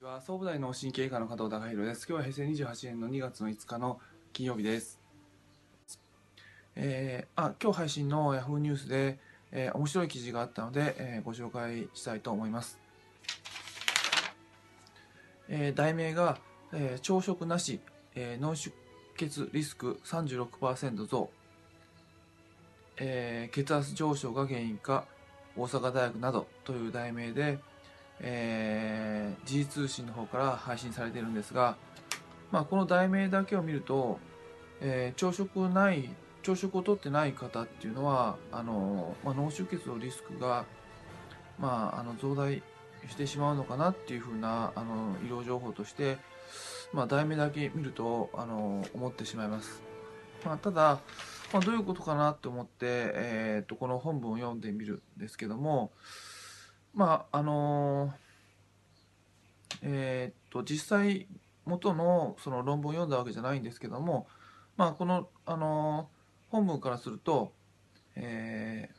は総武大脳神経科の加藤隆弘です。今日は平成28年の2月の5日の金曜日です。えーあ今日配信の Yahoo ニュースで、えー面白い記事があったので、えーご紹介したいと思います。えー題名が、えー朝食なし、えー脳出血リスク36%増、えー血圧上昇が原因か大阪大学などという題名で、えー、時事通信の方から配信されているんですが、まあ、この題名だけを見ると、えー朝食ない朝食をとってない方っていうのはあの、まあ、脳出血のリスクが、まあ、あの増大してしまうのかなっていうふうなあの医療情報として、まあ、題名だけ見るとあの思ってしまいます。まあ、ただ、まあ、どういうことかなと思って、えー、とこの本文を読んでみるんですけども、まああのえっと実際元のその論文を読んだわけじゃないんですけども、まあ、この、あの本文からすると、えー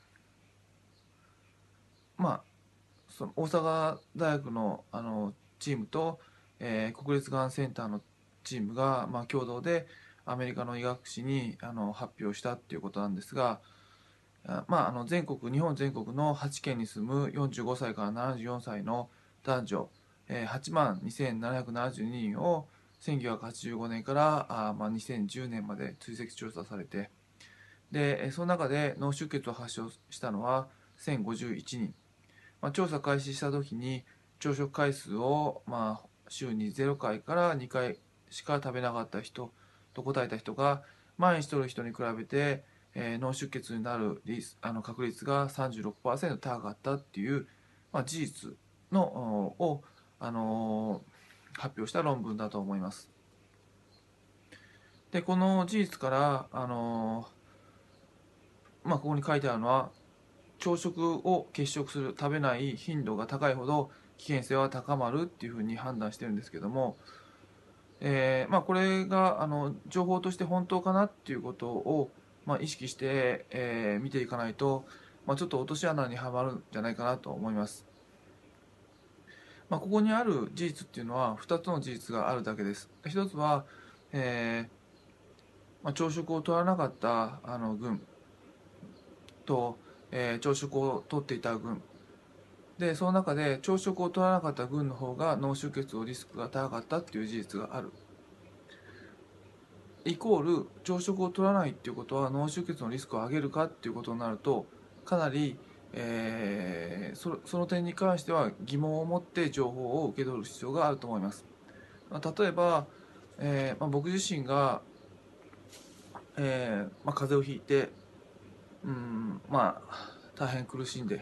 まあその大阪大学のあのチームと、えー国立がんセンターのチームが、まあ、共同でアメリカの医学誌にあの発表したっていうことなんですが、まあ、あの全国日本全国の8県に住む45歳から74歳の男女、えー8万2772人を1985年からあ、まあ、2010年まで追跡調査されてでその中で脳出血を発症したのは1051人、まあ、調査開始した時に朝食回数を、まあ、週に0回から2回しか食べなかった人と答えた人が毎日取る人に比べてえー脳出血になるリスあの確率が36%高かったっていう、まあ、事実のを、あのー発表した論文だと思います。でこの事実から、あのーまあ、ここに書いてあるのは朝食を欠食する食べない頻度が高いほど危険性は高まるっていうふうに判断してるんですけども、えーまあ、これがあの情報として本当かなっていうことをまあ、意識して、えー見ていかないと、まあ、ちょっと落とし穴にはまるんじゃないかなと思います。まあ、ここにある事実っていうのは2つの事実があるだけです。1つは、えーまあ、朝食を取らなかったあの軍と、えー朝食を取っていた軍でその中で朝食を取らなかった軍の方が脳出血のリスクが高かったっていう事実がある。イコール朝食を取らないっていうことは脳出血のリスクを上げるかっていうことになるとかなり、えーその点に関しては疑問を持って情報を受け取る必要があると思います。ま、例えば、えーまあ、僕自身が、えーまあ、風邪をひいてうんまあ大変苦しんで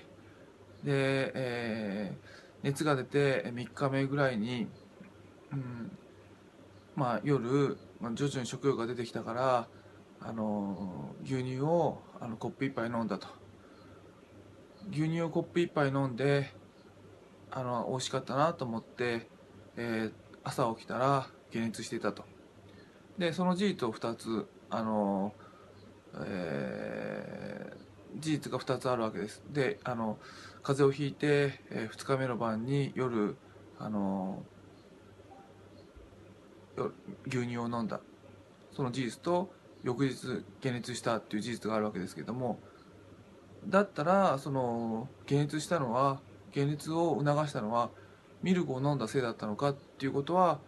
で、えー熱が出て3日目ぐらいに、うんまあ、夜、まあ、徐々に食欲が出てきたから、あの牛乳をあのコップ一杯飲んだと。牛乳をコップ一杯飲んであの美味しかったなと思って、えー朝起きたら解熱していたと。でその事実を2つあの、えー事実が2つあるわけです。であの風邪をひいて、え2日目の晩に夜あのよ牛乳を飲んだその事実と翌日解熱したっていう事実があるわけですけどもだったらその解熱したのは解熱を促したのはミルクを飲んだせいだったのかっていうことは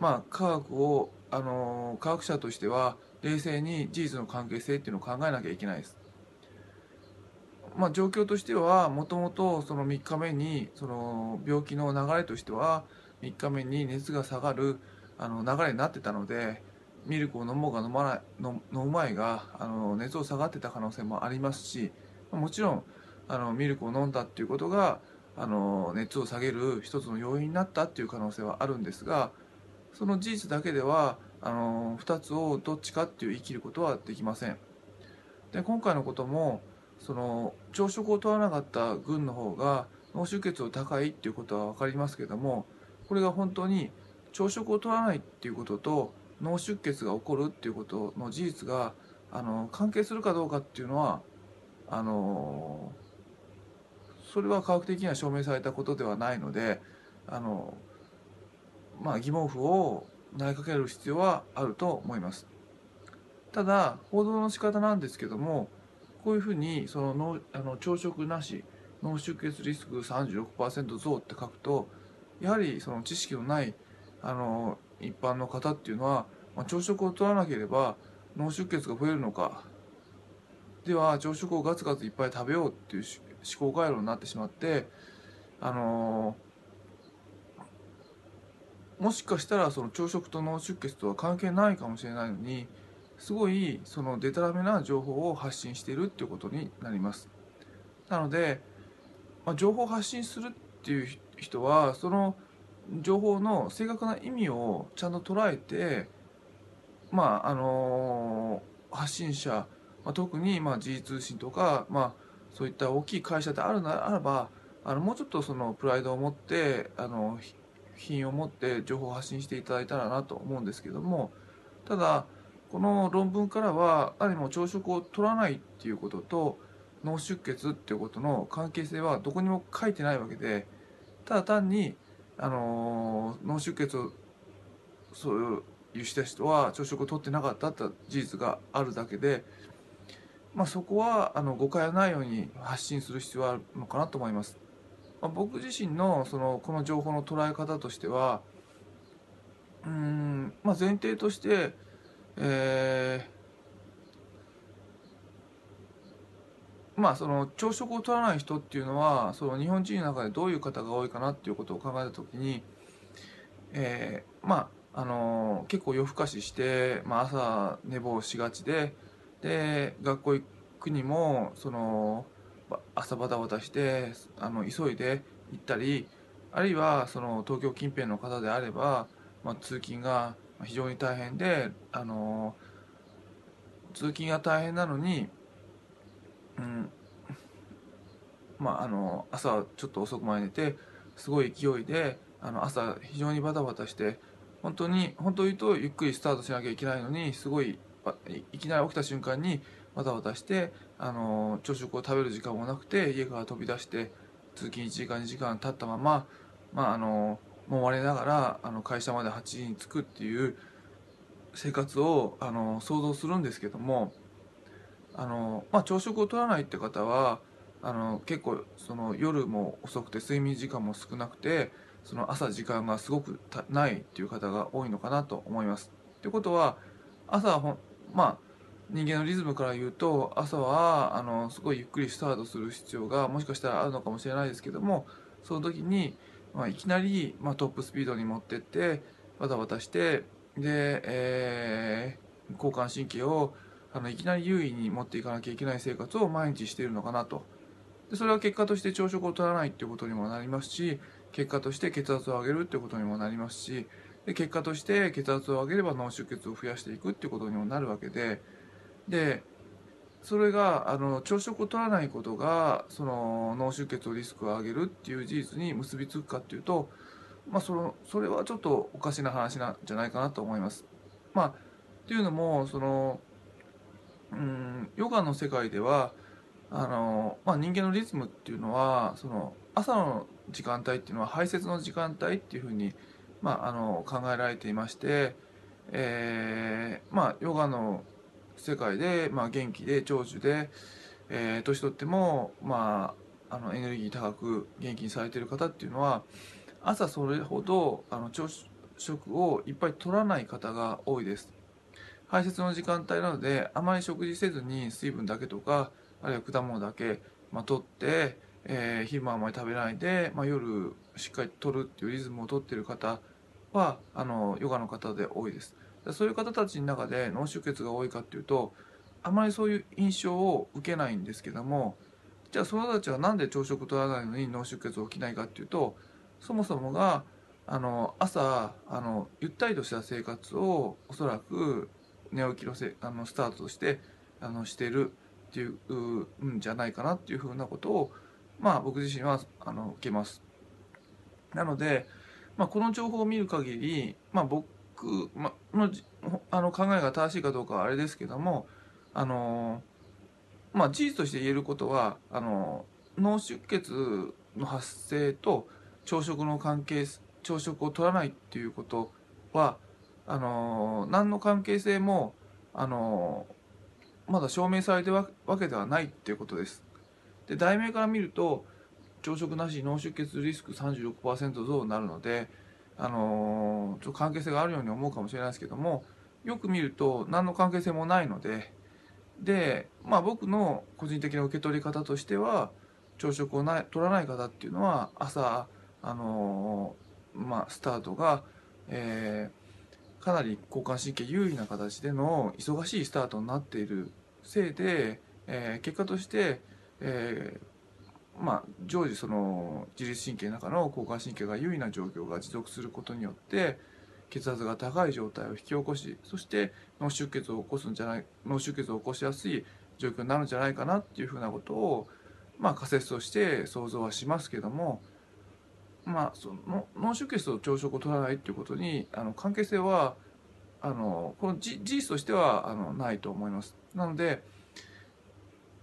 まあ科学をあの科学者としては冷静に事実の関係性っていうのを考えなきゃいけないです。まあ、状況としてはもともとその3日目にその病気の流れとしては3日目に熱が下がるあの流れになってたのでミルクを飲もうが飲まない飲む前があの熱を下がってた可能性もありますしもちろんあのミルクを飲んだっていうことがあの熱を下げる一つの要因になったっていう可能性はあるんですがその事実だけではあの2つをどっちかっていう言い切ることはできません。で今回のこともその朝食を取らなかった軍の方が脳出血を高いっていうことは分かりますけどもこれが本当に朝食を取らないっていうことと脳出血が起こるっていうことの事実があの関係するかどうかっていうのはあのそれは科学的には証明されたことではないのであのまあ、疑問符を投げかける必要はあると思います。ただ報道の仕方なんですけどもこういうふうにその脳あの朝食なし脳出血リスク36%増って書くとやはりその知識のないあの一般の方っていうのは、まあ、朝食を取らなければ脳出血が増えるのかでは朝食をガツガツいっぱい食べようっていう思考回路になってしまってあのもしかしたらその朝食と脳出血とは関係ないかもしれないのにすごいそのデタラメな情報を発信しているっていうことになります。なので、まあ、情報を発信するっていう人はその情報の正確な意味をちゃんと捉えてまああの発信者、まあ、特にまあ時事通信とか、まあ、そういった大きい会社であるならばあのもうちょっとそのプライドを持ってあの品を持って情報を発信していただいたらなと思うんですけどもただこの論文からはある意味朝食を取らないっていうことと脳出血っていうことの関係性はどこにも書いてないわけでただ単にあの脳出血をそういうした人は朝食を取ってなかったって事実があるだけで、まあ、そこはあの誤解がないように発信する必要はあるのかなと思います。まあ、僕自身のそのこの情報の捉え方としてはうん、まあ、前提として、えー、まあその朝食を取らない人っていうのはその日本人の中でどういう方が多いかなっていうことを考えた時に、えー、まああの結構夜更かしして、まあ、朝寝坊しがちでで学校行くにもその朝バタバタしてあの急いで行ったりあるいはその東京近辺の方であれば、まあ、通勤が非常に大変であの通勤が大変なのに、うんまあ、あの朝ちょっと遅くまで寝てすごい勢いであの朝非常にバタバタして本当に本当に言うとゆっくりスタートしなきゃいけないのにすごいいきなり起きた瞬間にバタバタしてあの朝食を食べる時間もなくて家から飛び出して通勤1時間2時間経ったまま、まあ、あのもわれながらあの会社まで8時に着くっていう生活をあの想像するんですけどもあの、まあ、朝食を取らないって方はあの結構その夜も遅くて睡眠時間も少なくてその朝時間がすごくないっていう方が多いのかなと思います。ということは朝ほまあ人間のリズムから言うと朝はあのすごいゆっくりスタートする必要がもしかしたらあるのかもしれないですけどもその時に、まあ、いきなり、まあ、トップスピードに持ってってバタバタしてで、えー、交感神経をあのいきなり優位に持っていかなきゃいけない生活を毎日しているのかなとでそれは結果として朝食を取らないっていうことにもなりますし結果として血圧を上げるっていうことにもなりますしで結果として血圧を上げれば脳出血を増やしていくっていうことにもなるわけででそれがあの朝食を取らないことがその脳出血のリスクを上げるっていう事実に結びつくかっていうと、まあ、そのそれはちょっとおかしな話なんじゃないかなと思います。まあ、っていうのもそのうんヨガの世界ではあの、まあ、人間のリズムっていうのはその朝の時間帯っていうのは排泄の時間帯っていうふうに、まあ、あの考えられていまして、えーまあ、ヨガの世界で、まあ、元気で長寿で、えー、年取っても、まあ、あのエネルギー高く元気にされてる方っていうのは朝それほどあの朝食をいっぱい取らない方が多いです。排泄の時間帯なのであまり食事せずに水分だけとかあるいは果物だけ、まあ、取って、えー、昼間あまり食べないで、まあ、夜しっかり取るっていうリズムをとっている方はあのヨガの方で多いです。そういう方たちの中で脳出血が多いかっていうとあまりそういう印象を受けないんですけどもじゃあその人たちは何で朝食取らないのに脳出血起きないかっていうとそもそもがあの朝あのゆったりとした生活をおそらく寝起きのせあのスタートとしてあのしてるっていうんじゃないかなっていうふうなことをまあ僕自身はあの受けます。なので、まあ、この情報を見る限り、まあ、僕ま、のあの考えが正しいかどうかはあれですけどもあのまあ事実として言えることはあの脳出血の発生と朝食の関係朝食を取らないっていうことはあの何の関係性もあのまだ証明されてるわけではないっていうことです。で題名から見ると朝食なし脳出血リスク36%増になるので、あのちょっと関係性があるように思うかもしれないですけどもよく見ると何の関係性もないのでで、まあ、僕の個人的な受け取り方としては朝食をな取らない方っていうのは朝、あのまあ、スタートが、えー、かなり交感神経優位な形での忙しいスタートになっているせいで、えー、結果として、えー、まあ、常時その自律神経の中の交感神経が優位な状況が持続することによって血圧が高い状態を引き起こしそして脳出血を起こすんじゃない脳出血を起こしやすい状況になるんじゃないかなっていうふうなことを、まあ、仮説として想像はしますけども、まあ、その脳出血と朝食を取らないっていうことにあの関係性はあのこの事実としてはあのないと思います。なので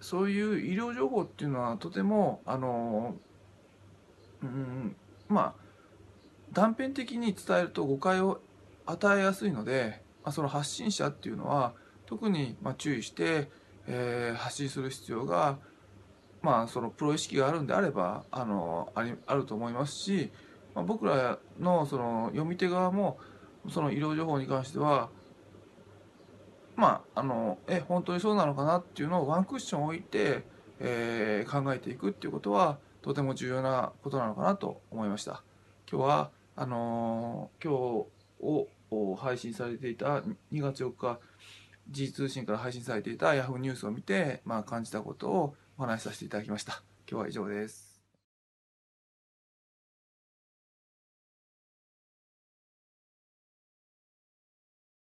そういう医療情報っていうのはとてもあの、うん、まあ断片的に伝えると誤解を与えやすいので、まあ、その発信者っていうのは特にまあ注意して、えー、発信する必要が、まあ、そのプロ意識があるんであればあのありあると思いますし、まあ、僕らのその読み手側もその医療情報に関してはまああのえ本当にそうなのかなっていうのをワンクッション置いて、えー、考えていくっていうことはとても重要なことなのかなと思いました。今日はあのー、今日を配信されていた2月4日 G 通信から配信されていた Yahoo ニュースを見て、まあ、感じたことをお話しさせていただきました。今日は以上です。